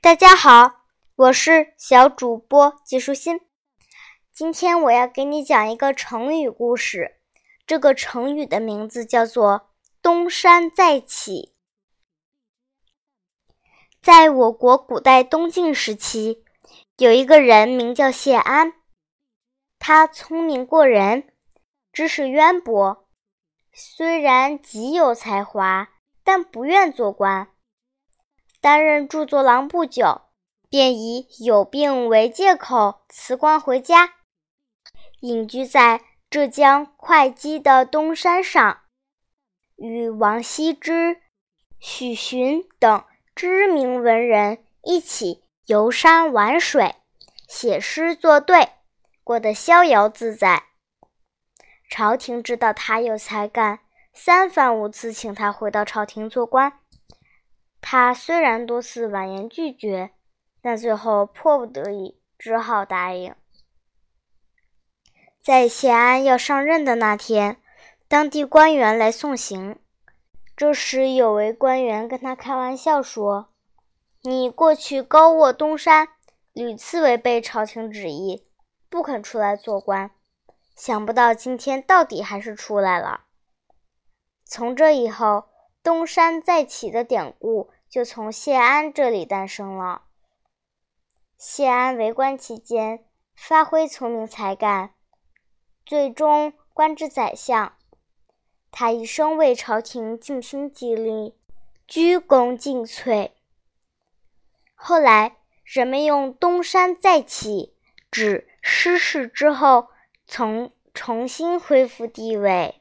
大家好，我是小主播季舒心。今天我要给你讲一个成语故事，这个成语的名字叫做“东山再起”。在我国古代东晋时期，有一个人名叫谢安，他聪明过人，知识渊博，虽然极有才华，但不愿做官。担任著作郎不久，便以有病为借口辞官回家，隐居在浙江会稽的东山上，与王羲之、许寻等知名文人一起游山玩水、写诗作对，过得逍遥自在。朝廷知道他有才干，三番五次请他回到朝廷做官。他虽然多次婉言拒绝，但最后迫不得已，只好答应。在谢安要上任的那天，当地官员来送行。这时，有位官员跟他开玩笑说：“你过去高卧东山，屡次违背朝廷旨意，不肯出来做官，想不到今天到底还是出来了。”从这以后，东山再起的典故就从谢安这里诞生了。谢安为官期间，发挥聪明才干，最终官至宰相。他一生为朝廷尽心尽力，鞠躬尽瘁。后来，人们用“东山再起”指失势之后，从重新恢复地位。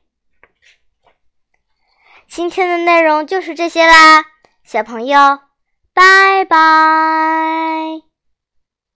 今天的内容就是这些啦，小朋友拜拜。